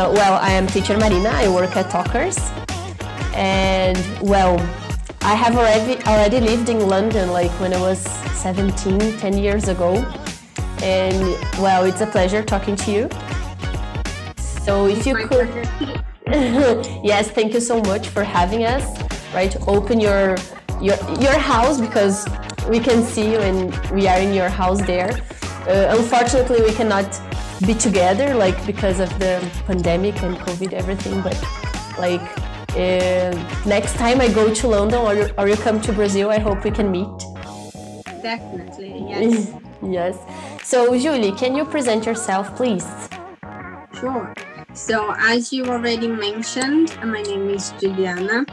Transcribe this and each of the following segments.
Uh, well, I am teacher Marina. I work at Talkers, and well, I have already already lived in London like when I was 17, 10 years ago, and well, it's a pleasure talking to you. So if you could, yes, thank you so much for having us. Right, open your your your house because we can see you and we are in your house there. Uh, unfortunately, we cannot be together like because of the pandemic and COVID everything, but like uh, next time I go to London or, or you come to Brazil, I hope we can meet. Definitely, yes. yes. So, Julie, can you present yourself, please? Sure. So, as you already mentioned, my name is Juliana.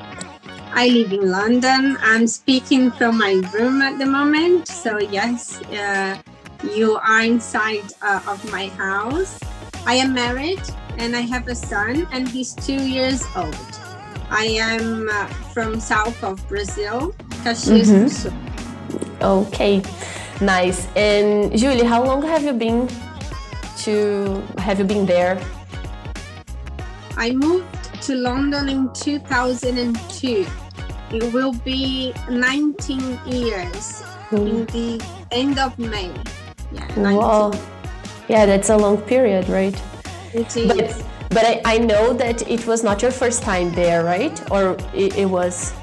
I live in London. I'm speaking from my room at the moment. So, yes, uh, you are inside uh, of my house. I am married and I have a son, and he's two years old. I am uh, from south of Brazil, Caxias mm-hmm. do Sul. Okay, nice. And Julie, how long have you been to? Have you been there? I moved to London in 2002. It will be 19 years mm. in the end of May. Yeah, wow. Yeah, that's a long period, right? It is. But but I, I know that it was not your first time there, right? Or it, it was?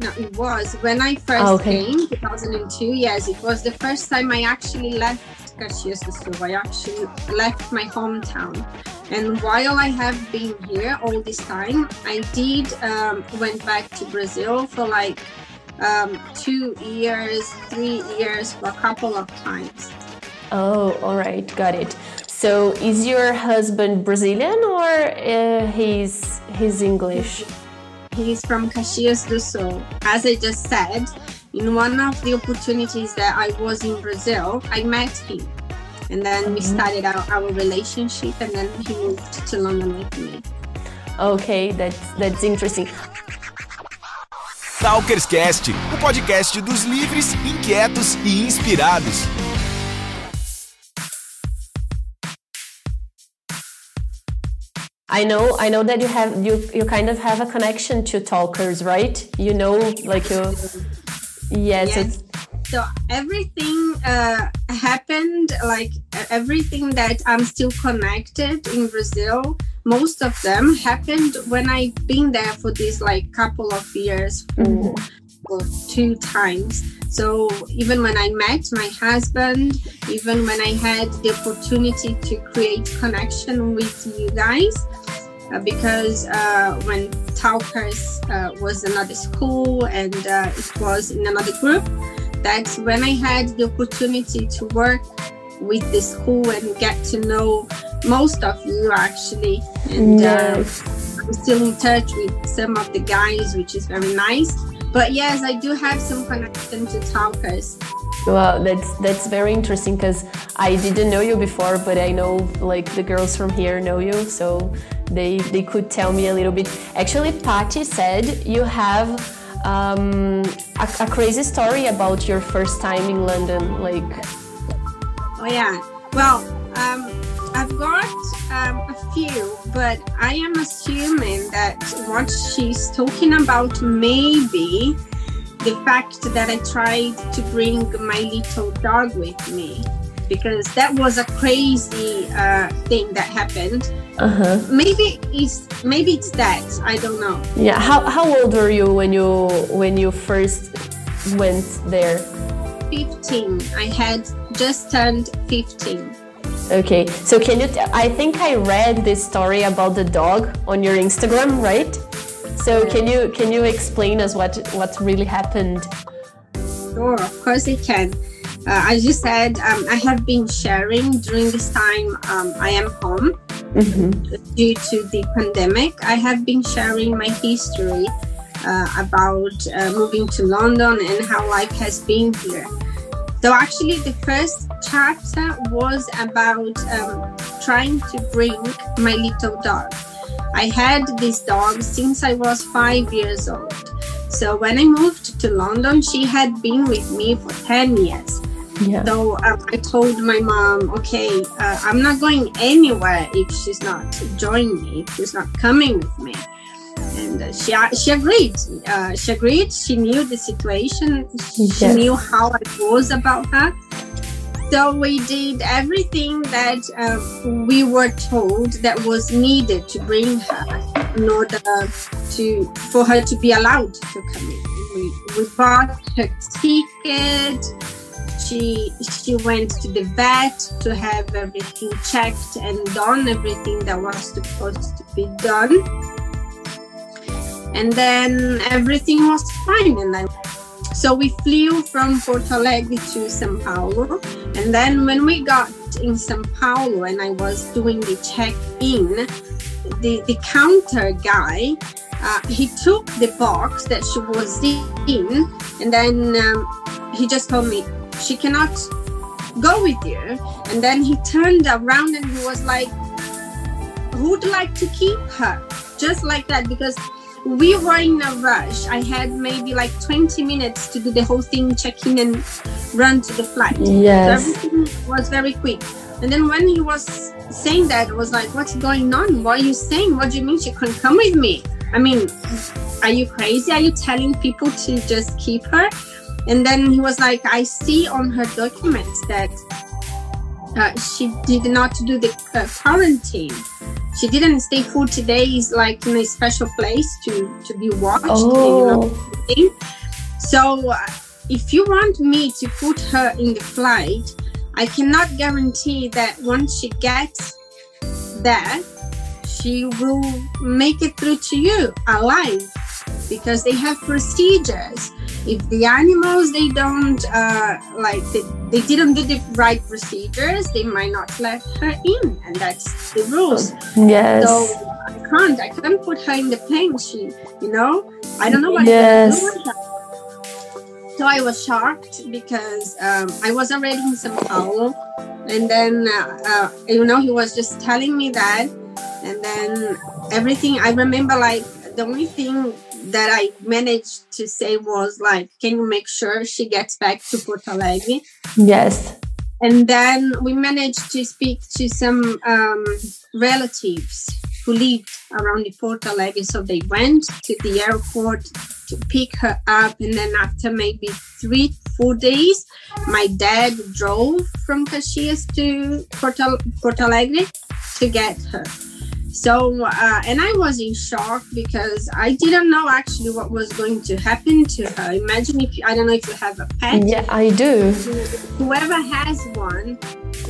No, it was. When I first oh, okay. came, 2002, yes, it was the first time I actually left do I actually left my hometown. And while I have been here all this time, I did um, went back to Brazil for like um, two years, three years, for a couple of times. Oh, all right, got it. So, is your husband Brazilian or uh, he's he's English? He's from Caxias do Sul. As I just said, in one of the opportunities that I was in Brazil, I met him, and then mm-hmm. we started our, our relationship, and then he moved to London with me. Okay, that's that's interesting. Talkerscast, o podcast dos livres, inquietos e inspirados. I know I know that you have you you kind of have a connection to talkers, right? You know, like you yes, yes. so everything uh, happened like everything that I'm still connected in Brazil. Most of them happened when I've been there for these like couple of years for, mm-hmm. two times. So even when I met my husband, even when I had the opportunity to create connection with you guys, uh, because uh, when Talkers uh, was another school and uh, it was in another group, that's when I had the opportunity to work with the school and get to know most of you actually. And uh, yes. I'm still in touch with some of the guys, which is very nice. But yes, I do have some connection to Talkers. Well, that's that's very interesting because I didn't know you before, but I know like the girls from here know you, so they they could tell me a little bit. Actually, Patty said you have um, a, a, crazy story about your first time in London, like. Oh yeah, well, um, I've got um, a few, but I am assuming that what she's talking about maybe the fact that I tried to bring my little dog with me because that was a crazy uh, thing that happened. Uh-huh. Maybe it's maybe it's that I don't know. Yeah. How how old were you when you when you first went there? Fifteen. I had just turned fifteen. Okay. So can you? T- I think I read this story about the dog on your Instagram, right? So can you can you explain us what what really happened? Sure, of course I can. Uh, as you said, um, I have been sharing during this time. Um, I am home mm-hmm. due to the pandemic. I have been sharing my history uh, about uh, moving to London and how life has been here. So actually, the first chapter was about um, trying to bring my little dog. I had this dog since I was five years old. So when I moved to London, she had been with me for 10 years. Yeah. So um, I told my mom, okay, uh, I'm not going anywhere if she's not joining me, if she's not coming with me. And she she agreed. Uh, she agreed. She knew the situation. She yes. knew how I was about her. So we did everything that uh, we were told that was needed to bring her in order to for her to be allowed to come in. We, we bought her ticket she she went to the vet to have everything checked and done everything that was supposed to be done and then everything was fine and then so we flew from Porto Alegre to Sao Paulo and then when we got in Sao Paulo and I was doing the check-in the the counter guy uh, he took the box that she was in and then um, he just told me she cannot go with you. And then he turned around and he was like, Who'd like to keep her? Just like that, because we were in a rush. I had maybe like 20 minutes to do the whole thing, check in and run to the flight. Yes. So everything was very quick. And then when he was saying that, it was like, What's going on? What are you saying? What do you mean she couldn't come with me? I mean, are you crazy? Are you telling people to just keep her? And then he was like, I see on her documents that uh, she did not do the uh, quarantine. She didn't stay 40 days like in a special place to, to be watched. Oh. You know, so uh, if you want me to put her in the flight, I cannot guarantee that once she gets there, she will make it through to you alive because they have procedures if the animals they don't uh, like they, they didn't do the right procedures they might not let her in and that's the rules. Yes. So i can't i can't put her in the plane she you know? I don't know what yes. so i was shocked because um, i was already in sao paulo. And then uh, uh, you know he was just telling me that. And then everything i remember like the only thing that I managed to say was like, can you make sure she gets back to Porto Alegre? Yes. And then we managed to speak to some um, relatives who lived around the Porto Alegre. So they went to the airport to pick her up. And then after maybe three, four days, my dad drove from Caxias to Porto, Porto Alegre to get her. So, uh, and I was in shock because I didn't know actually what was going to happen to her. Imagine if you, I don't know if you have a pet. Yeah, I do. Whoever has one,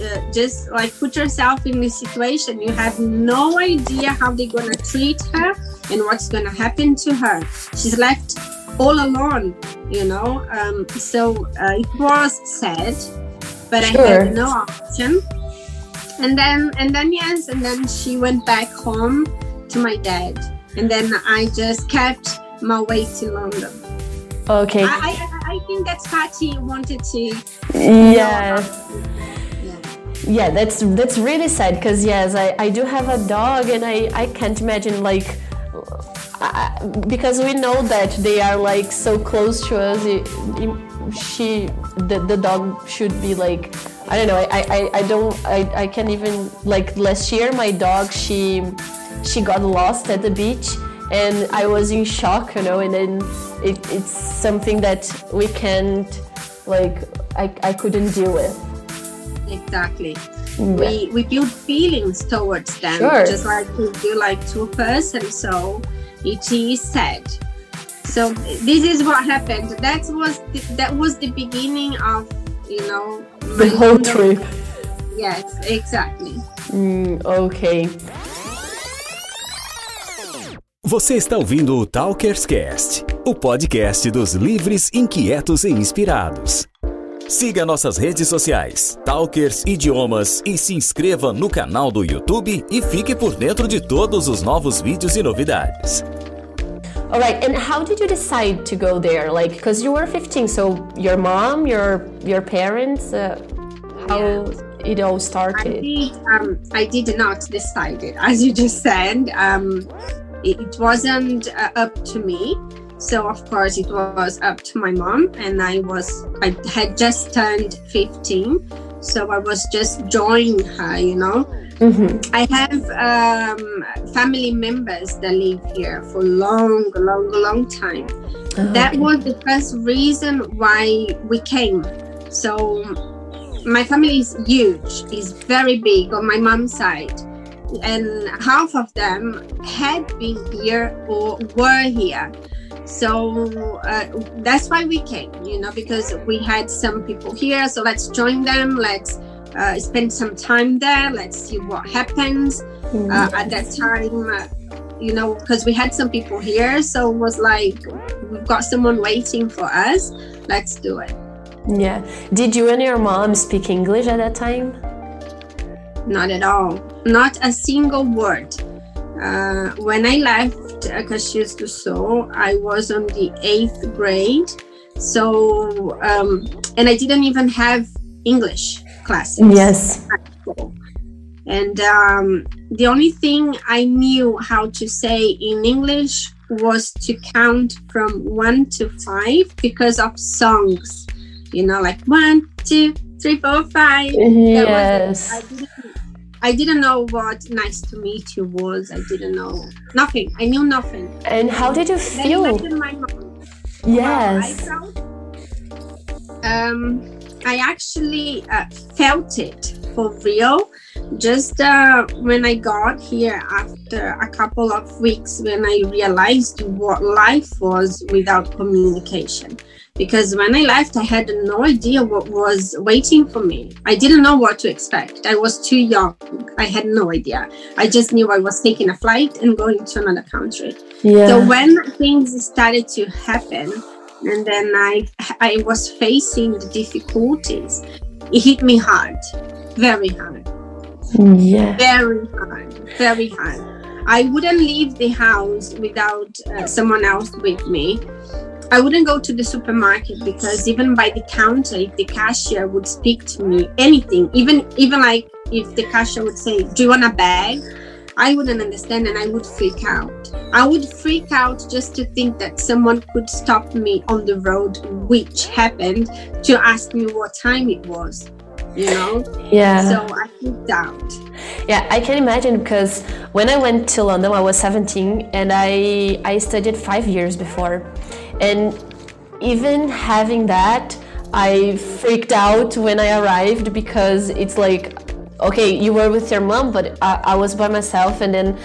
uh, just like put yourself in this situation. You have no idea how they're gonna treat her and what's gonna happen to her. She's left all alone, you know. Um, so uh, it was sad, but sure. I had no option and then and then yes and then she went back home to my dad. And then i just kept my way to london. Okay. I i, I think that's patty wanted to yeah. Yeah that's that's really sad because yes I, I do have a dog and i i can't imagine like uh, because we know that they are like so close to us it, it, she the, the dog should be like I don't know. I, I, I don't I, I can't even like last year my dog she she got lost at the beach and I was in shock, you know, and then it, it's something that we can't like I, I couldn't deal with. Exactly. Yeah. We we build feelings towards them sure. just like we do like to a person. So it is sad. So this is what happened. That was the, that was the beginning of you know the whole trip. Yes, exactly. Mm, ok. Você está ouvindo o Talkers Cast, o podcast dos livres, inquietos e inspirados. Siga nossas redes sociais, Talkers Idiomas, e se inscreva no canal do YouTube e fique por dentro de todos os novos vídeos e novidades. All right, and how did you decide to go there? Like, because you were 15, so your mom, your your parents, uh, how yeah. it all started? I did, um, I did not decide it, as you just said. Um, it, it wasn't uh, up to me. So of course it was up to my mom, and I was I had just turned 15, so I was just joining her, you know. Mm-hmm. I have um, family members that live here for long, long, long time. That Okay. was the first reason why we came. So my family is huge, is very big on my mom's side. And half of them had been here or were here. So uh, that's why we came, you know, because we had some people here. So let's join them. Let's uh, spend some time there. Let's see what happens. Uh, at that time uh, you know because we had some people here so it was like we've got someone waiting for us. Let's do it. Yeah. Did you and your mom speak English at that time? not at all. Not a single word. Uh, when i left Caxias do Sul, i was on the eighth grade. So um, and i didn't even have english classes Yes. And um, the only thing I knew how to say in English was to count from one to five because of songs. You know, like one, two, three, four, five. That was. I Yes. didn't, I didn't know what nice to meet you was. I didn't know nothing. I knew nothing. And how did you feel? mom. Well, I Yes. felt, um, I actually uh, felt it for real. Just uh, when I got here after a couple of weeks, when I realized what life was without communication. Because when I left, I had no idea what was waiting for me. I didn't know what to expect. I was too young. I had no idea. I just knew I was taking a flight and going to another country. Yeah. So when things started to happen, and then I I was facing the difficulties, it hit me hard, very hard, yeah. very hard, very hard. I wouldn't leave the house without uh, someone else with me. I wouldn't go to the supermarket because even by the counter, if the cashier would speak to me, anything, even even like if the cashier would say, "Do you want a bag?" I wouldn't understand and I would freak out. I would freak out just to think that someone could stop me on the road, which happened, to ask me what time it was. You know? Yeah. So I freaked out. Yeah, I can imagine because when I went to London, I was 17 and I I studied five years before, and even having that, I freaked out when I arrived because it's like, okay, you were with your mom, but I, I was by myself, and then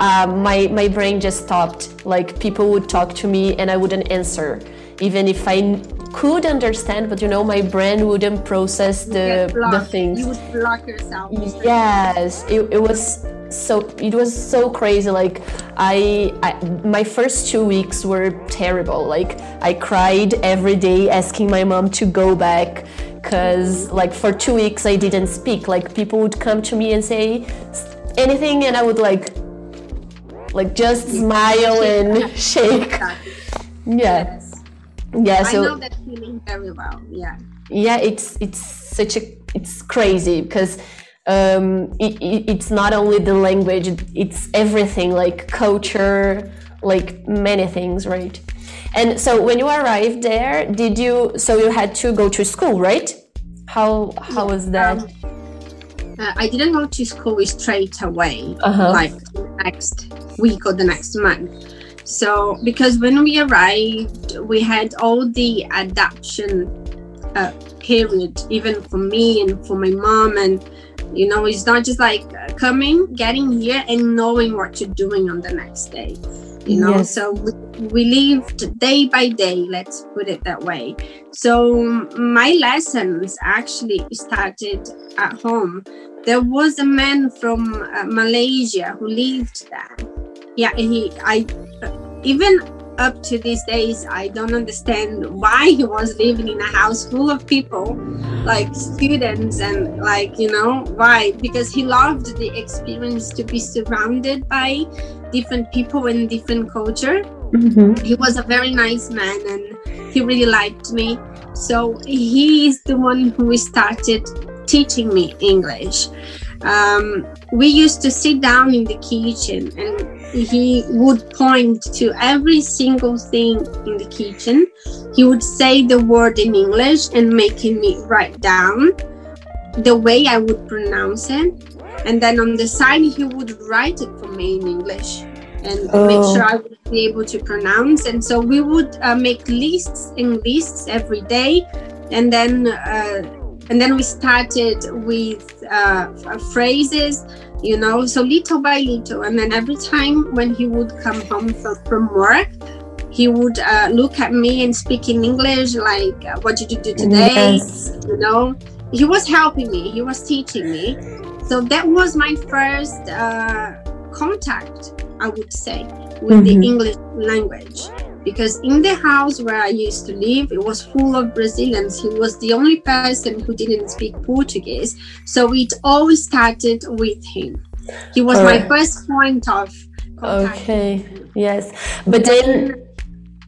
uh, my my brain just stopped. Like people would talk to me and I wouldn't answer, even if I could understand, but you know, my brain wouldn't process the the things. You would block yourself. Yes, it, it was so it was so crazy. Like I, I my first two weeks were terrible. Like I cried every day asking my mom to go back because like for two weeks I didn't speak. Like people would come to me and say anything and I would like like just smile and shake. Yeah. Yes. Yeah, I know that feeling very well. Yeah. yeah it's it's such a it's crazy because um it, it, it's not only the language it's everything like culture like many things right and so when you arrived there did you so you had to go to school right how how was that Uh, I didn't go to school straight away, Uh-huh. like next week or the next month. So, because when we arrived, we had all the adaptation uh, period, even for me and for my mom. And, you know, it's not just like uh, coming, getting here, and knowing what you're doing on the next day. You know, Yes. so we, we lived day by day, let's put it that way. So, my lessons actually started at home. There was a man from uh, Malaysia who lived there. Yeah, he, I, even up to these days, I don't understand why he was living in a house full of people, like students, and like, you know, why? Because he loved the experience to be surrounded by different people and different culture Mhm. he was a very nice man and he really liked me so he is the one who started teaching me english um, we used to sit down in the kitchen and he would point to every single thing in the kitchen. He would say the word in English and making me write down the way I would pronounce it. And then on the side, he would write it for me in English and oh. make sure I would be able to pronounce. And so we would uh, make lists and lists every day. And then uh, and then we started with uh, phrases you know so little by little. And then every time when he would come home from, work he would uh, look at me and speak in english like uh, what did you do today? Yes. you know? He was helping me. He was teaching me. So that was my first uh, contact i would say with mm-hmm. the english language because in the house where I used to live, it was full of Brazilians. He was the only person who didn't speak Portuguese. So it always started with him. He was my first point of contact. Okay, yes. But then,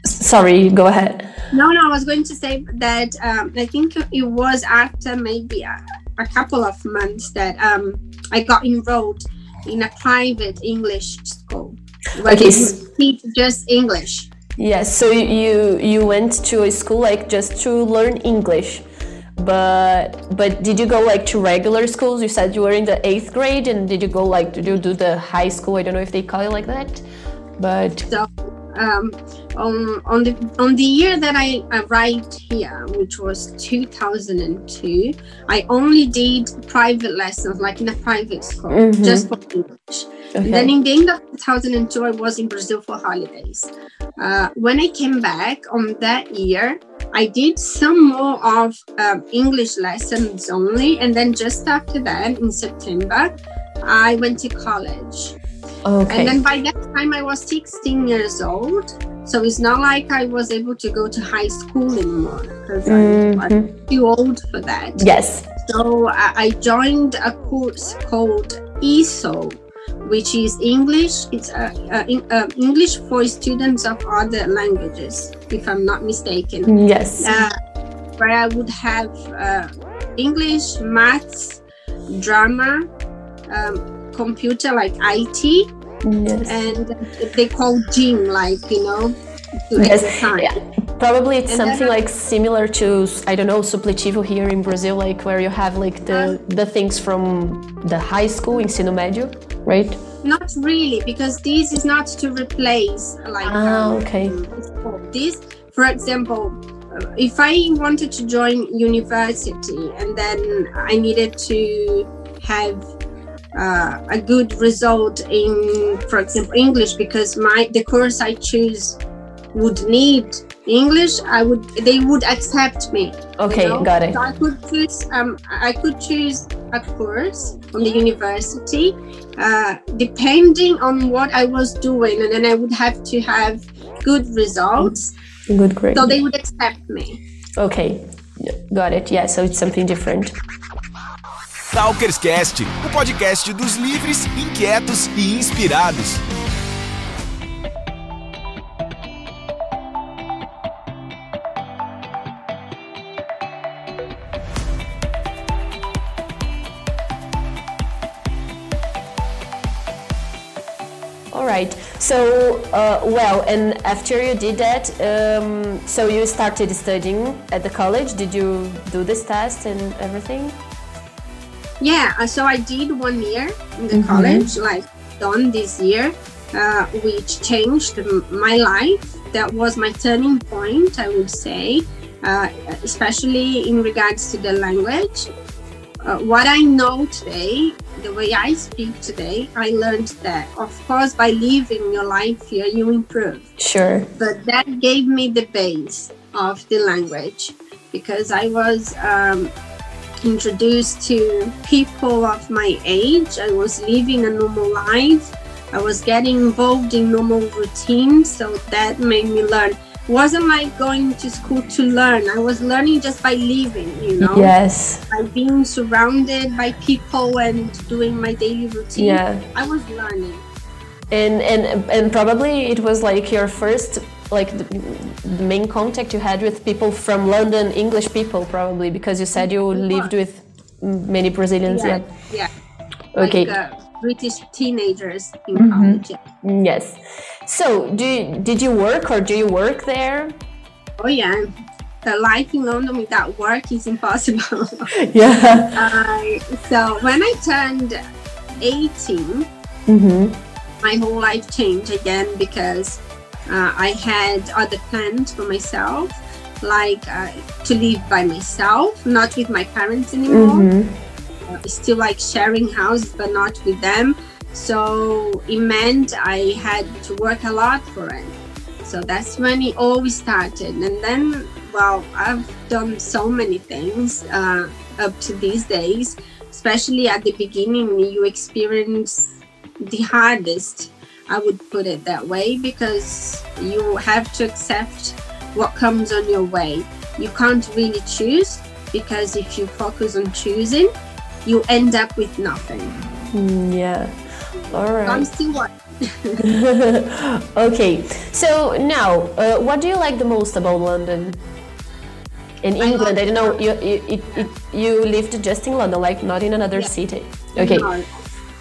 sorry, go ahead. No, no, I was going to say that um, I think it was after maybe a, a couple of months that um, I got enrolled in a private English school where okay. teach just English. Yes, so you you went to a school like just to learn English, but but did you go like to regular schools? You said you were in the eighth grade, and did you go like did you do the high school? I don't know if they call it like that, but. So, um, on on the on the year that I arrived here, which was 2002, I only did private lessons, like in a private school, mm-hmm. just for English. Okay. Then in the end of 2002, I was in Brazil for holidays. Uh, when I came back on that year, I did some more of um, English lessons only, and then just after that, in September, I went to college. Okay. And then by that time, I was 16 years old. So it's not like I was able to go to high school anymore because mm-hmm. I'm too old for that. Yes. So I joined a course called ESOL, which is English. It's uh, uh, uh, English for students of other languages, if I'm not mistaken. Yes. Uh, where I would have uh, English, maths, drama, um, computer like IT, yes. and they call gym like you know. Yes. Yeah. Probably it's and something like similar to I don't know supletivo here in Brazil, like where you have like the the things from the high school, ensino médio, right? Not really, because this is not to replace like. Ah, um, okay. This, for example, if I wanted to join university and then I needed to have uh, a good result in, for example, English, because my the course I choose would need English, I would they would accept me. Okay, you know? got it. So I could choose um I could choose a course from the university, uh, depending on what I was doing, and then I would have to have good results. Good grade. So they would accept me. Okay, got it. Yeah, so it's something different. Talkerscast, o podcast dos livres, inquietos e inspirados. So, uh, well, and after you did that, um, so you started studying at the college. Did you do this test and everything? Yeah, uh, so I did one year in the mm-hmm. college, like done this year, uh, which changed my life. That was my turning point, I would say, uh, especially in regards to the language. Uh, what I know today the way I speak today, I learned that, of course, by living your life here, you improve. Sure. But that gave me the base of the language because I was um, introduced to people of my age. I was living a normal life. I was getting involved in normal routines. So that made me learn wasn't like going to school to learn. I was learning just by living, you know? Yes. By being surrounded by people and doing my daily routine. Yeah. I was learning. And and and probably it was like your first like the, the main contact you had with people from London, English people probably because you said you lived with many Brazilians. Yeah. Yeah. Okay. Like, uh, British teenagers in Mhm. college. Yes. So, do you, did you work or do you work there? Oh yeah. The life in London without work is impossible. Yeah. uh, so when I turned 18, Mm-hmm. my whole life changed again because uh, I had other plans for myself, like uh, to live by myself, not with my parents anymore. Mm-hmm. Uh, still like sharing houses, but not with them. So it meant I had to work a lot for it. So that's when it always started. And then, well, I've done so many things uh, up to these days, especially at the beginning, you experience the hardest, I would put it that way, because you have to accept what comes on your way. You can't really choose because if you focus on choosing, you end up with nothing. Mm, yeah. All I'm right. still working. okay. So now, uh, what do you like the most about London? In England, love- I don't know. You you, it, it, you lived just in London, like not in another Yeah. city. Okay. No,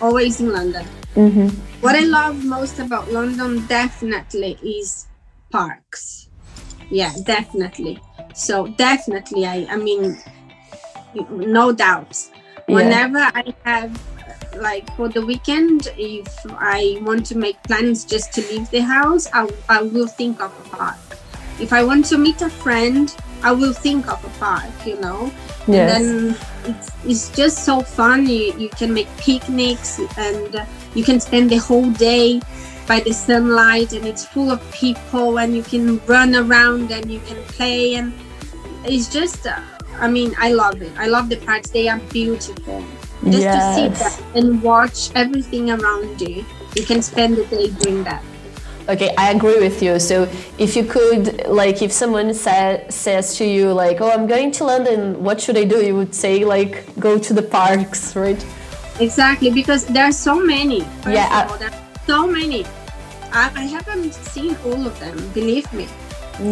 always in London. Mm-hmm. What I love most about London definitely is parks. Yeah, definitely. So definitely, I I mean, no doubts. Yeah. Whenever I have like for the weekend, if I want to make plans just to leave the house, I, I will think of a park. If I want to meet a friend, I will think of a park. You know, Yes. and then it's, it's just so fun you, you can make picnics and you can spend the whole day by the sunlight and it's full of people and you can run around and you can play and it's just uh, i mean i love it i love the parks they are beautiful just to Yes. sit there and watch everything around you you can spend the day doing that Okay, I agree with you. So if you could, like, if someone sa- says to you, like, "Oh, I'm going to London. What should I do?" You would say, like, "Go to the parks," right? Exactly, because there are so many. First Yeah, all, there are so many. I, I haven't seen all of them, believe me.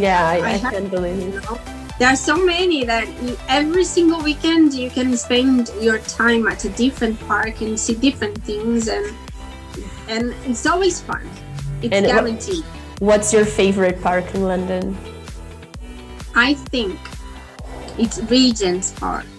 Yeah, I, I I can't believe You it. know, there are so many that every single weekend you can spend your time at a different park and see different things, and and it's always fun. It's And what- guaranteed. What's your favorite park in London? I think it's Regent's Park.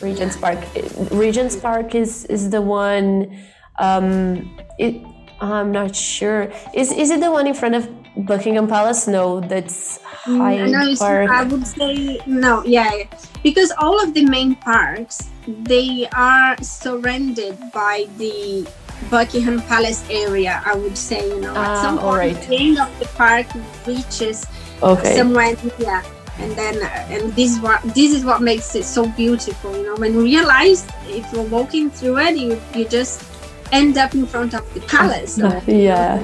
Regent's Park. Regent's Park is is the one. Um, it, I'm not sure. Is is it the one in front of Buckingham Palace? No, that's Hyde Mm, no, Park. I would say no. Yeah, yeah. because all of the main parks they are surrounded by the Buckingham Palace area. I would say, you know, at Ah, some point right. the end of the park reaches Okay. somewhere yeah and then and this is what this is what makes it so beautiful you know when you realize if you're walking through it you you just end up in front of the palace Yeah.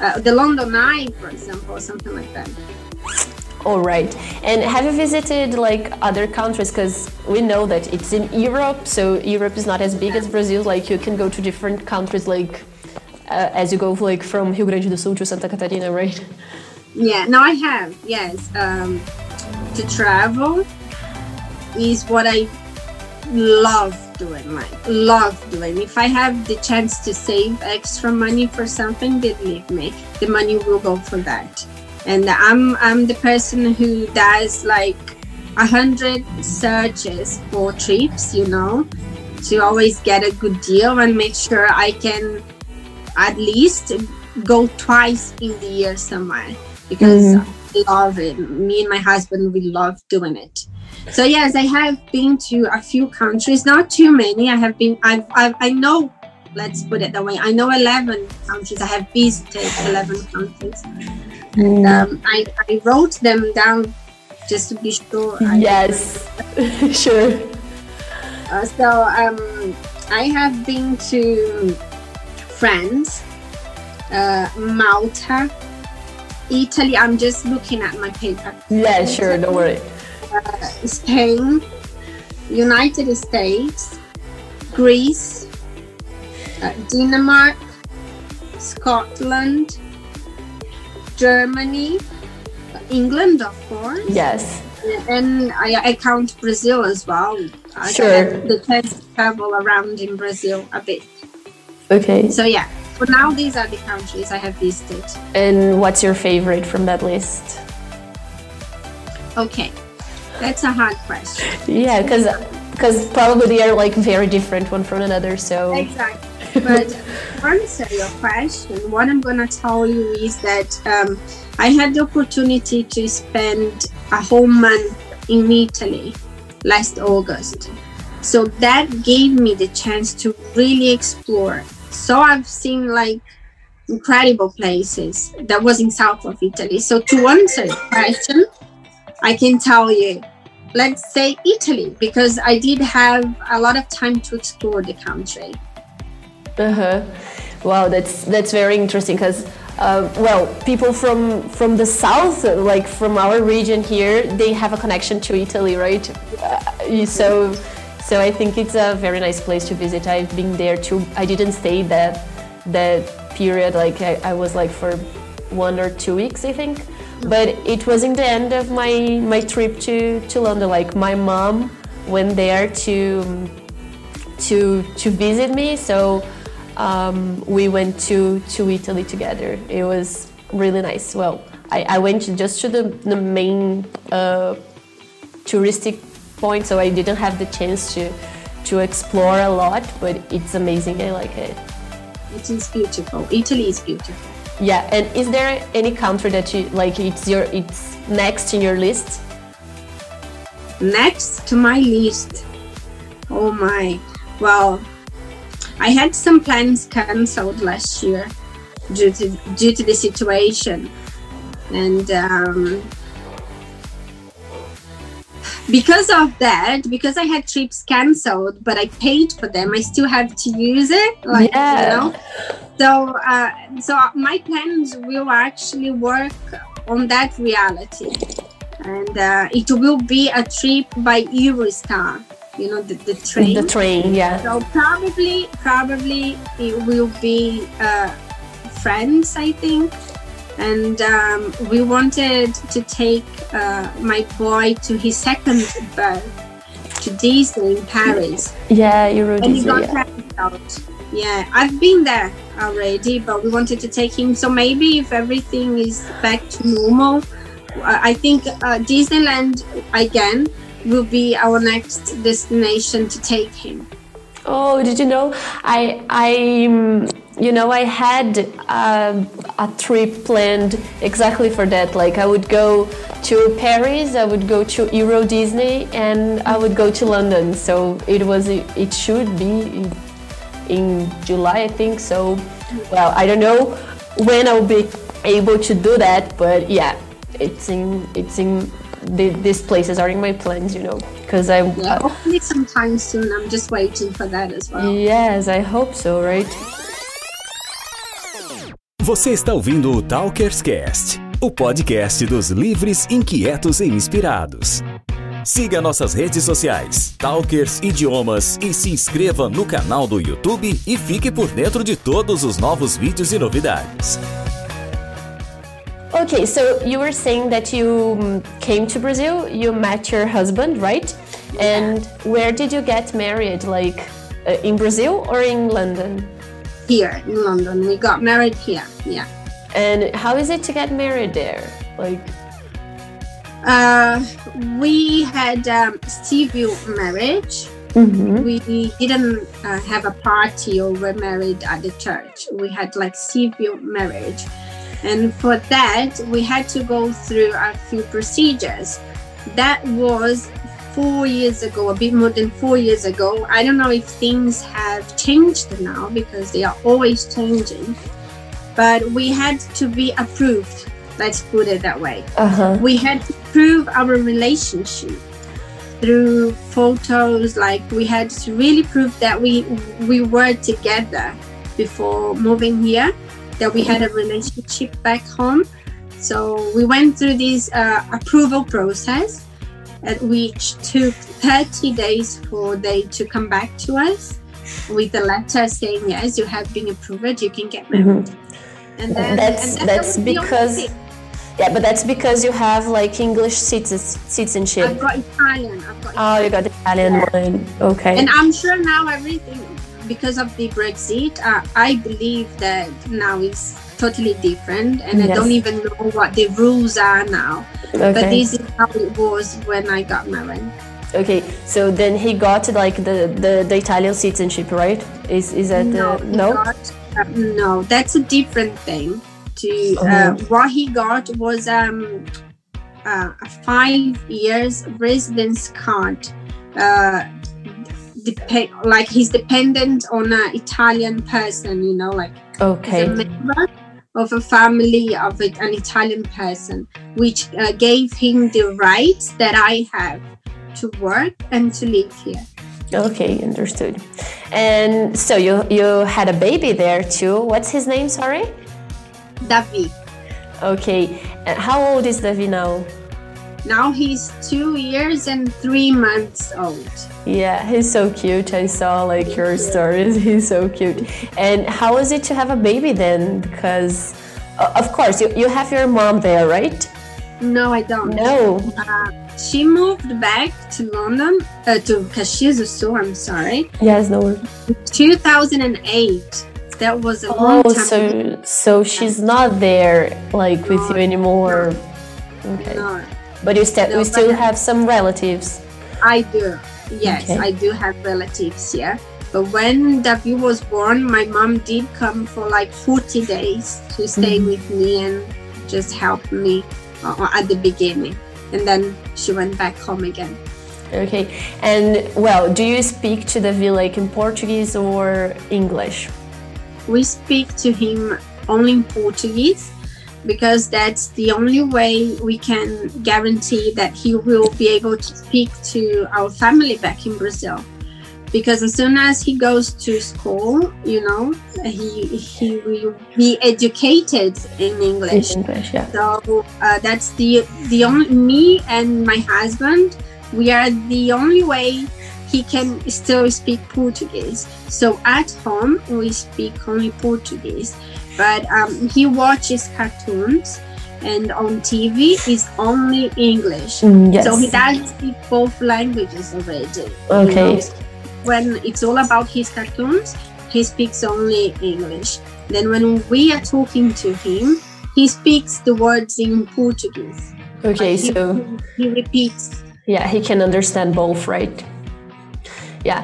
Uh, the london eye for example or something like that All right. And have you visited like other countries? Because we know that it's in Europe, so Europe is not as big as Brazil. Like you can go to different countries, like uh, as you go like from Rio Grande do Sul to Santa Catarina, right? yeah no i have yes um to travel is what i love doing like love doing if i have the chance to save extra money for something believe me. The money will go for that. And i'm i'm the person who does like a hundred searches for trips you know to always get a good deal and make sure i can at least go twice in the year somewhere. Because mm-hmm. I love it. Me and my husband, we love doing it. So yes, I have been to a few countries, not too many. I have been. I've, I've I know. Let's put it that way. I know eleven countries. I have visited eleven countries, and um, I I wrote them down just to be sure. I- yes, sure. uh, so um, I have been to France, uh, Malta, Italy. I'm just looking at my paper. Yeah, sure. Don't worry. Spain, United States, Greece, uh, Denmark, Scotland, Germany, England, of course, Yes. and I, I count Brazil as well. I Sure. the chance to travel around in Brazil a bit. Okay. So yeah, for now these are the countries I have visited. And what's your favorite from that list? Okay, that's a hard question. Yeah, because because probably they are like very different one from another. So Exactly. But to answer your question, what I'm gonna tell you is that um, I had the opportunity to spend a whole month in Italy last August. So that gave me the chance to really explore. So I've seen like incredible places that was in south of Italy. So to answer your question, I can tell you, let's say Italy, because I did have a lot of time to explore the country. Uh-huh. Wow, that's that's very interesting because uh, well, people from from the south, like from our region here, they have a connection to Italy, right? Uh, so so I think it's a very nice place to visit. I've been there too. I didn't stay that that period. Like I, I was like for one or two weeks, I think. But it was in the end of my my trip to to London. Like my mom went there to to to visit me. So um, we went to to Italy together. It was really nice. Well, I, I went just to the the main uh, touristic point, so I didn't have the chance to to explore a lot. But it's amazing. I like it. It is beautiful. Italy is beautiful. Yeah. And is there any country that you like? It's your it's next in your list? Next to my list. Oh my. Well, I had some plans cancelled last year due to due to the situation, and um, because of that, because I had trips cancelled, but I paid for them, I still have to use it. Like Yeah. you know. So, uh, so my plans will actually work on that reality, and uh, it will be a trip by Eurostar. You know, the, the train. The train. Yeah. So probably, probably it will be uh, France, I think. And um, we wanted to take uh, my boy to his second birth to Disney in Paris, Yeah. Euro and he got Yeah. Yeah, I've been there already, but we wanted to take him. So maybe if everything is back to normal, I think uh, Disneyland again will be our next destination to take him. Oh, did you know? I I you know I had uh, a trip planned exactly for that. Like I would go to Paris, I would go to Euro Disney, and I would go to London. So it was it should be in July, I think. So well, I don't know when I'll be able to do that, but yeah, it's in it's in the, these places are in my plans, you know, because I Yeah, hopefully sometime soon. I'm just waiting for that as well. Yes, I hope so, right? Você está ouvindo o Talkers Cast, o podcast dos livres, inquietos e inspirados. Siga nossas redes sociais, Talkers Idiomas, e se inscreva no canal do YouTube e fique por dentro de todos os novos vídeos e novidades. Okay, so you were saying that you came to Brazil, you met your husband, right? And where did you get married? Like uh, in Brazil or in London? Here in London, we got married here. Yeah. And how is it to get married there? Like, Uh, we had um, civil marriage. Mhm. We didn't uh, have a party or were married at the church. We had like civil marriage. And for that, we had to go through a few procedures. That was four years ago, a bit more than four years ago. I don't know if things have changed now because they are always changing. But we had to be approved. Let's put it that way uh huh. we had to prove our relationship through photos like we had to really prove that we we were together before moving here that we had a relationship back home so we went through this uh, approval process at which took 30 days for they to come back to us with a letter saying yes you have been approved you can get married and then That's and that's that was the only because. Yeah, but that's because you have like English citizenship. I've got Italian. I've got oh, you got Italian yeah. one. Okay. And I'm sure now everything because of the Brexit, uh, I believe that now it's totally different, and yes. I don't even know what the rules are now. Okay. But this is how it was when I got married. Okay, so then he got like the, the, the Italian citizenship, right? Is is that no? The, no, got, uh, no, that's a different thing to uh, uh-huh. what he got was um, uh, a five years residence card. Uh, dep- like he's dependent on an Italian person, you know, like okay. Of a family of an Italian person, which uh, gave him the rights that I have to work and to live here. Okay, understood. And so you you had a baby there too. What's his name? Sorry. Davi. Okay. And how old is Davi now? Now he's two years and three months old. Yeah, he's so cute. I saw like your stories. He's so cute. And how is it to have a baby then? Because, uh, of course, you, you have your mom there, right? No, I don't. No. Uh, she moved back to London, uh, to Caxias I'm sorry. Yes, no. 2008 that was a long oh, time so so she's not there like with no, you anymore. No. Okay. No. But you still no, you still have some relatives. I do. Yes, okay. I do have relatives here. But when Davi was born, my mom did come for like 40 days to stay mm-hmm. with me and just help me uh, at the beginning. And then she went back home again. Okay. And well, do you speak to Davi like in Portuguese or English? we speak to him only in Portuguese because that's the only way we can guarantee that he will be able to speak to our family back in Brazil. Because as soon as he goes to school, you know, he he will be educated in English. English yeah. So uh, that's the the only me and my husband. We are the only way he can still speak Portuguese. So at home, we speak only Portuguese. But um, he watches cartoons and on TV is only English. Mm, yes. So he does speak both languages already. Okay. You know? When it's all about his cartoons, he speaks only English. Then when we are talking to him, he speaks the words in Portuguese. Okay, so he repeats. Yeah, he can understand both, right? Yeah,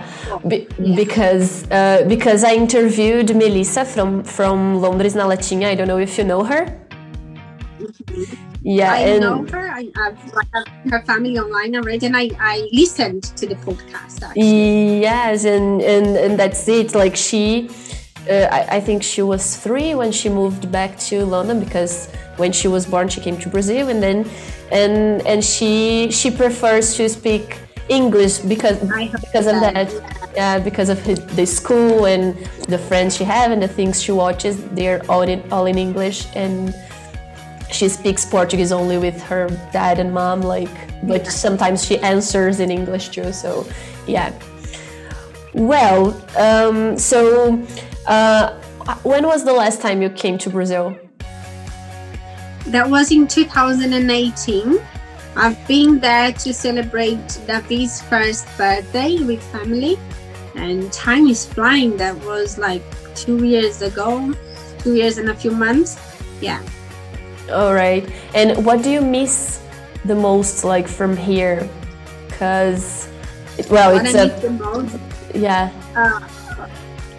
Be- yeah. because uh, because I interviewed Melissa from from Londres na Latinha. I don't know if you know her. Yeah, I and, know her. I, have her family online already, and I, I listened to the podcast. Actually. Yes, and, and and that's it. Like she, uh, I, I think she was three when she moved back to London because when she was born she came to Brazil, and then and and she she prefers to speak English because because of that. Yeah, because of his, the school and the friends she have and the things she watches, they're all in all in English and she speaks Portuguese only with her dad and mom. Like, but sometimes she answers in English too. So, yeah. Well, um, so uh, when was the last time you came to Brazil? That was in 2018. I've been there to celebrate Davi's first birthday with family, and time is flying. That was like two years ago, two years and a few months. Yeah. All right. And what do you miss the most, like from here? Because, well, what it's I a. the most? Yeah. Uh,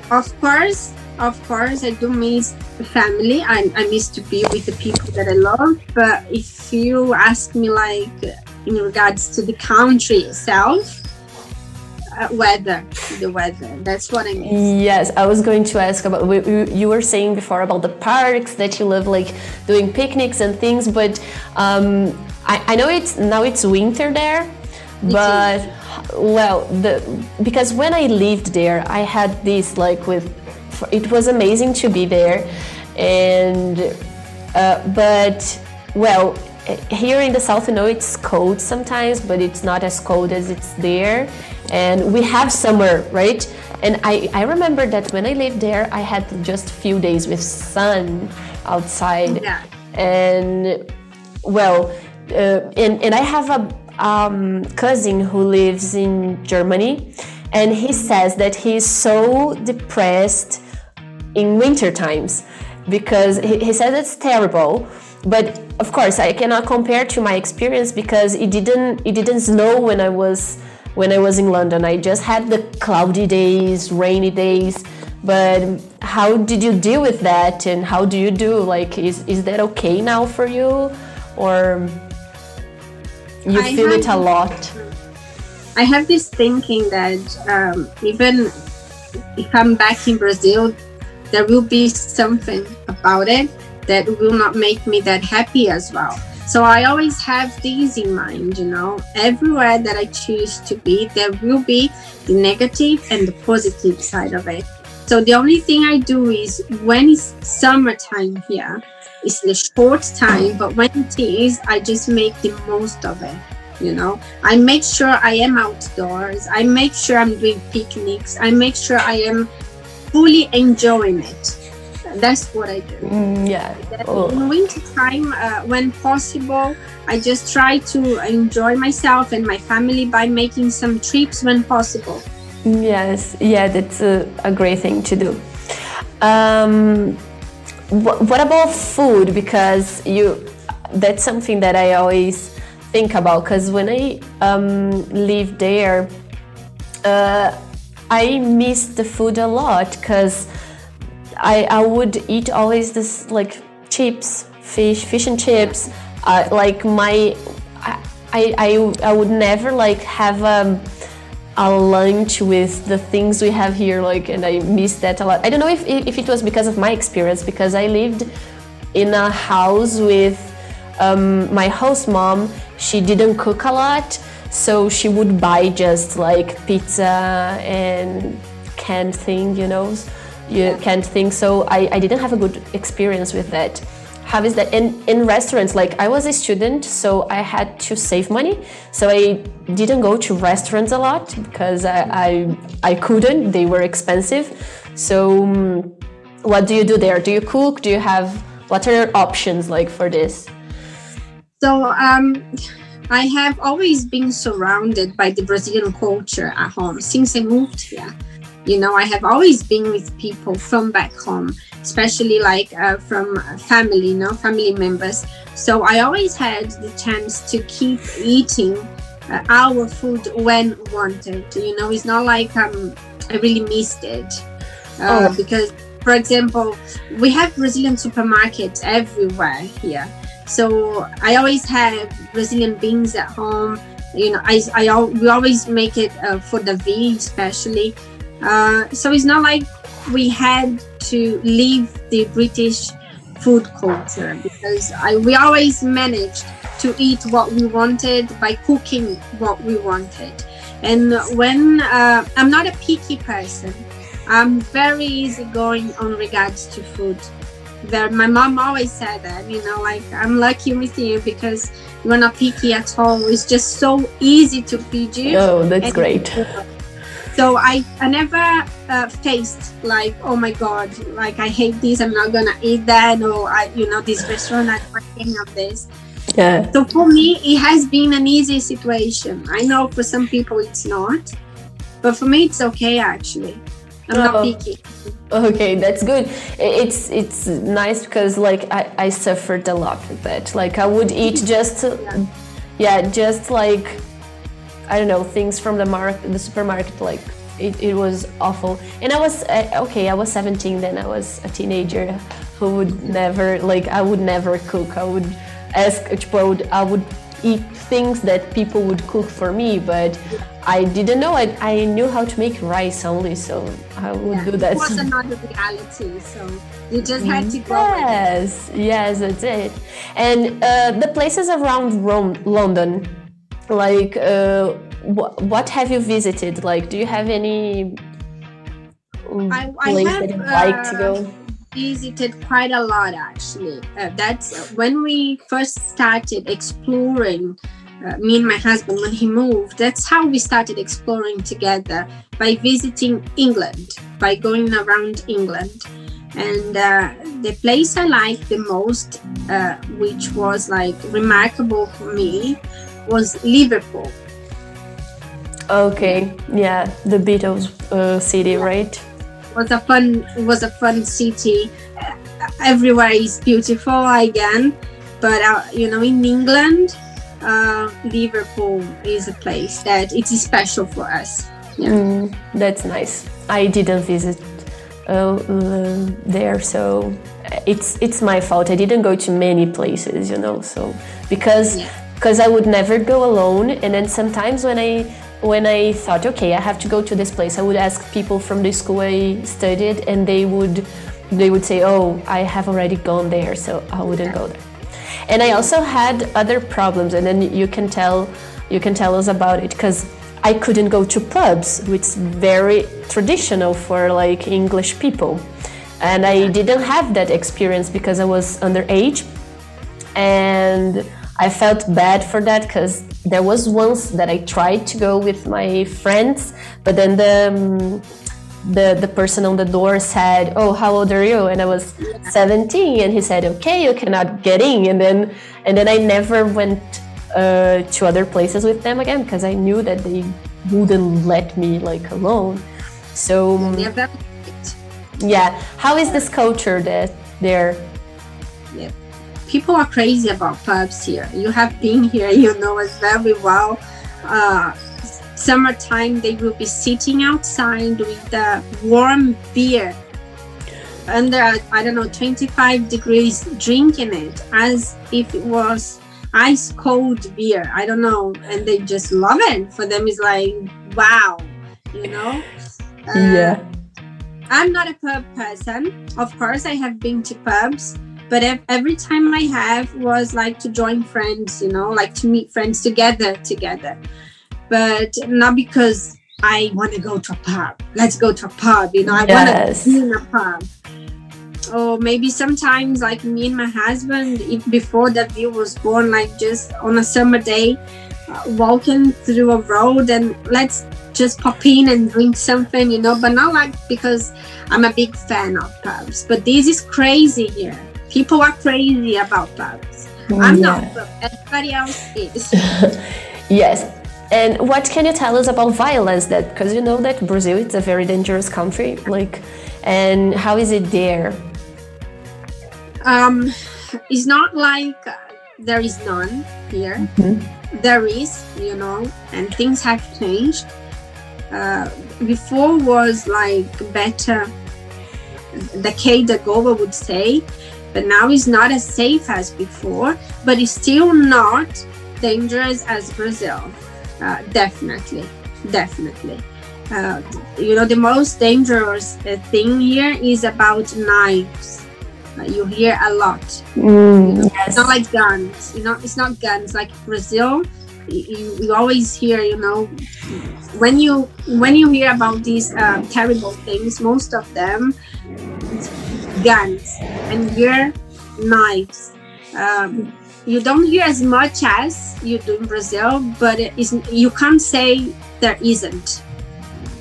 of course, of course, I do miss family. I, I miss to be with the people that I love. But if you ask me, like, in regards to the country itself, uh, weather, the weather. That's what I mean. Yes, I was going to ask about. You were saying before about the parks that you love, like doing picnics and things. But um, I, I know it's now it's winter there, but well, the because when I lived there, I had this like with it was amazing to be there, and uh, but well, here in the south, you know it's cold sometimes, but it's not as cold as it's there, and we have summer, right? And I, I remember that when I lived there, I had just a few days with sun outside, yeah. and well, uh, and and I have a um, cousin who lives in Germany, and he says that he's so depressed in winter times because he, he says it's terrible but of course i cannot compare to my experience because it didn't it didn't snow when i was when i was in london. I just had the cloudy days rainy days but how did you deal with that? And how do you do? Like is, is that okay now for you? Or you I feel it a lot? I have this thinking that um, even if i'm back in brazil there will be something about it that will not make me that happy as well. So I always have these in mind, you know, everywhere that I choose to be, there will be the negative and the positive side of it. So the only thing I do is when it's summertime here, it's the short time, but when it is, I just make the most of it. You know, I make sure I am outdoors. I make sure I'm doing picnics. I make sure I am fully enjoying it that's what I do. Mm, yeah. Oh. In winter time, uh, when possible, I just try to enjoy myself and my family by making some trips when possible. Yes, yeah, that's a, a great thing to do. Um, wh- what about food? Because you, that's something that I always think about. Because when I um, live there, uh, I miss the food a lot. Because I, I would eat always this like chips, fish, fish and chips. Uh, like my, I, I, I would never like have a, a lunch with the things we have here. Like, and I miss that a lot. I don't know if, if it was because of my experience, because I lived in a house with um, my host mom. She didn't cook a lot, so she would buy just like pizza and canned thing, you know you can't think so I, I didn't have a good experience with that. How is that? In, in restaurants like i was a student so i had to save money. So i didn't go to restaurants a lot because i i, I couldn't. They were expensive. So um, what do you do there? Do you cook? Do you have what are your options like for this? So um I have always been surrounded by the Brazilian culture at home since I moved here. You know i have always been with people from back home especially like uh, from family you know family members. So i always had the chance to keep eating uh, our food when wanted. You know it's not like um, i really missed it. Uh, oh. because for example we have brazilian supermarkets everywhere here so i always have brazilian beans at home you know i, I we always make it uh, for the v especially uh, so it's not like we had to leave the British food culture because I, we always managed to eat what we wanted by cooking what we wanted. And when uh, I'm not a picky person, I'm very easygoing on regards to food. That my mom always said that, you know, like I'm lucky with you because you're not picky at all. It's just so easy to feed you. Oh, that's great. So I, I never uh, faced like, oh my God, like I hate this, I'm not gonna eat that, or I, you know, this restaurant, I'm afraid of this. Yeah. So for me, it has been an easy situation. I know for some people it's not, but for me, it's okay actually. I'm oh. not picky. Okay, that's good. It's it's nice because like I, I suffered a lot with that. Like I would eat just yeah, yeah just like I don't know things from the market, the supermarket. Like it, it was awful. And I was uh, okay. I was 17 then. I was a teenager who would never like. I would never cook. I would ask. I would, I would eat things that people would cook for me, but I didn't know. I, I knew how to make rice only, so I would yeah, do that. It was another reality, so you just had to go. Yes, yes, that's it. And uh, the places around Rome, London like uh, wh- what have you visited like do you have any I, I place have, that you like uh, to go visited quite a lot actually uh, that's when we first started exploring uh, me and my husband when he moved that's how we started exploring together by visiting england by going around england And uh, the place I liked the most, uh, which was like remarkable for me, was Liverpool. Okay, yeah, the Beatles uh, city, right? was a fun was a fun city. Everywhere is beautiful again, but uh, you know in England, uh, Liverpool is a place that it's special for us. Yeah. Mm, that's nice. I didn't visit uh, uh, there, so it's it's my fault. I didn't go to many places, you know. So because because yeah. I would never go alone, and then sometimes when I when I thought, okay, I have to go to this place, I would ask people from the school I studied, and they would they would say, oh, I have already gone there, so I wouldn't go there. And I also had other problems, and then you can tell you can tell us about it because I couldn't go to pubs, which is very traditional for like English people, and I didn't have that experience because I was underage, and I felt bad for that because there was once that I tried to go with my friends, but then the um, the the person on the door said, "Oh, how old are you?" And I was 17, and he said, "Okay, you cannot get in." And then and then I never went uh, to other places with them again because I knew that they wouldn't let me like alone. So yeah, how is this culture that there? Yeah people are crazy about pubs here. You have been here, you know it very well. Uh, summertime, they will be sitting outside with the warm beer under, I don't know, 25 degrees, drinking it as if it was ice cold beer. I don't know. And they just love it. For them, it's like, wow, you know? Uh, yeah. I'm not a pub person. Of course, I have been to pubs but every time i have was like to join friends you know like to meet friends together together but not because i want to go to a pub let's go to a pub you know i yes. want to be in a pub or maybe sometimes like me and my husband before Davi was born like just on a summer day uh, walking through a road and let's just pop in and drink something you know but not like because i'm a big fan of pubs but this is crazy here people are crazy about pubs. Mm, I'm yeah. not, but everybody else is. yes. And what can you tell us about violence? That because you know that Brazil it's a very dangerous country. Like, and how is it there? Um, it's not like there is none here. Mm-hmm. There is, you know, and things have changed. Uh, before was like better the decade ago, I would say, but now it's not as safe as before, but it's still not dangerous as Brazil. Uh, definitely, definitely. Uh, you know, the most dangerous uh, thing here is about knives. Uh, you hear a lot. Mm, yes. It's not like guns. You know, it's not guns like Brazil. You, you always hear, you know, when you when you hear about these uh, terrible things, most of them guns and hear knives. Um, you don't hear as much as you do in Brazil, but it is, you can't say there isn't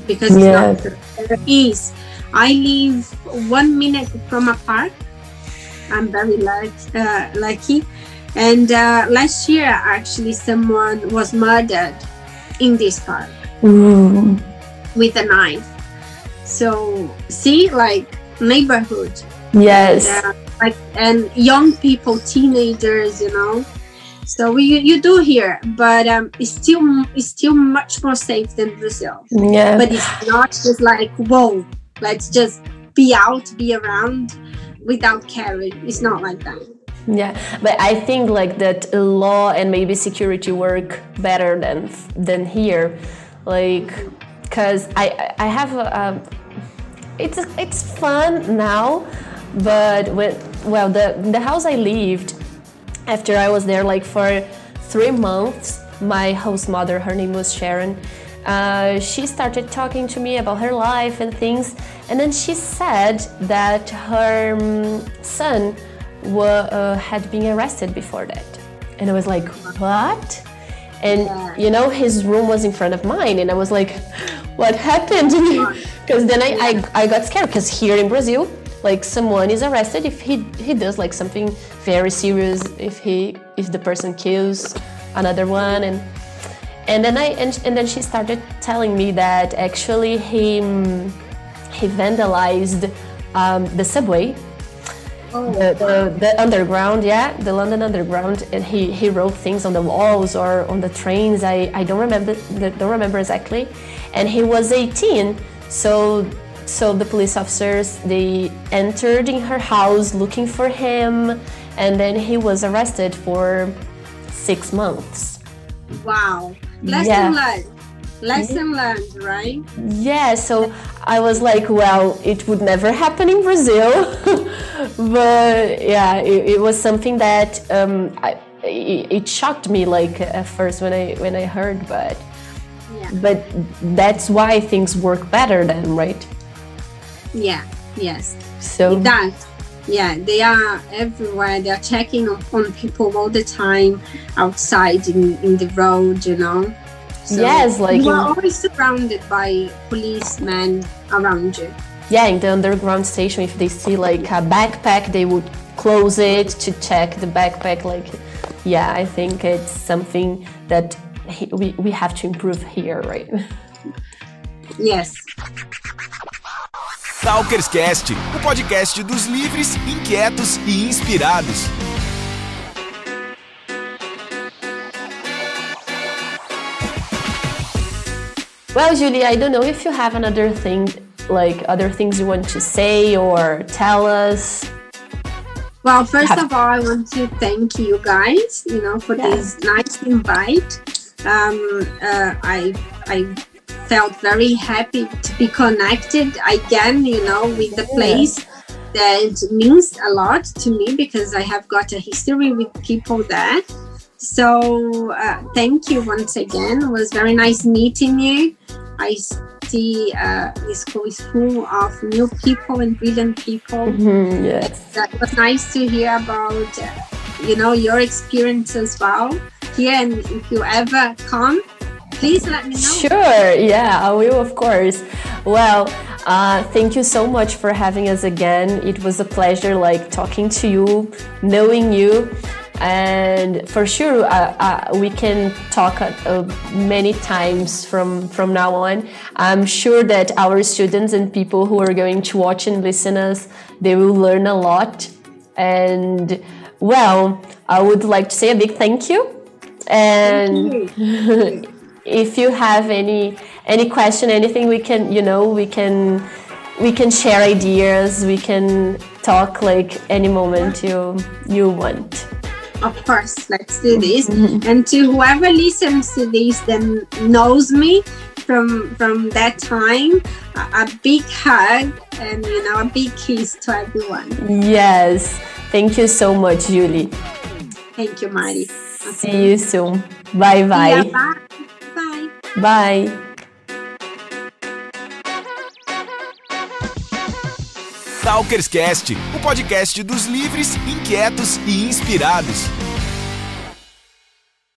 because not, there is. I live one minute from a park. I'm very lucky, uh, lucky. And uh, last year, actually, someone was murdered in this park mm. with a knife. So, see, like neighborhood yes and, uh, like and young people teenagers you know? So we you do here but um it's still it's still much more safe than brazil. Yeah. But it's not just like whoa let's just be out be around without caring. It's not like that. Yeah but i think like that law and maybe security work better than than here. Like because i i have a, a it's it's fun now, but when well the the house I lived after I was there like for three months, my host mother, her name was Sharon. Uh, she started talking to me about her life and things, and then she said that her um, son uh, had been arrested before that, and I was like, what? And yeah. you know, his room was in front of mine, and I was like, what happened? Because then I, I, I got scared because here in Brazil, like someone is arrested if he he does like something very serious if he if the person kills another one and and then I and, and then she started telling me that actually he he vandalized um, the subway Oh, the, the, the underground, yeah, the London Underground, and he, he wrote things on the walls or on the trains. I, I don't remember don't remember exactly, and he was 18, so so the police officers they entered in her house looking for him, and then he was arrested for six months. wow. Lesson Yeah. learned. Lesson learned, right? Yeah, so I was like, well, it would never happen in Brazil, but yeah, it, it was something that um, I, it, it shocked me like at first when I when I heard, but Yeah. but that's why things work better then, right? Yeah. Yes. So That. Yeah, they are everywhere. They are checking on, people all the time outside in, in the road, you know. So Yes, like you are in- always surrounded by policemen around you. yeah, in the underground station, if they see like a backpack, they would close it to check the backpack. Like, yeah, I think it's something that we we have to improve here, right? Yes. Talkerscast, o podcast dos livres, inquietos e inspirados. Well, Julie, I don't know if you have another thing, like other things you want to say or tell us. Well, first Have- of all, I want to thank you guys, you know, for Yeah. this nice invite. Um, uh, I I felt very happy to be connected again, you know, with the place that means a lot to me because I have got a history with people there. So uh, thank you once again. It was very nice meeting you. I see uh, this school is full of new people and brilliant people Mhm, yes. that was nice to hear about uh, you know your experience as well here and if you ever come please let me know Sure, yeah, I will, of course. Well, uh, thank you so much for having us again. It was a pleasure, like talking to you, knowing you, and for sure, uh, uh, we can talk uh, many times from from now on. I'm sure that our students and people who are going to watch and listen us, they will learn a lot. And well, I would like to say a big thank you. And if you have any any question anything we can you know we can we can share ideas. We can talk like any moment you you want. Of course let's do this. Mm-hmm. And to whoever listens to this then knows me from from that time a, a big hug and you know a big kiss to everyone. Yes. Thank you so much julie. Thank you marty see you soon. Bye bye Yeah, bye bye bye Talkerscast, o podcast dos livres, inquietos e inspirados.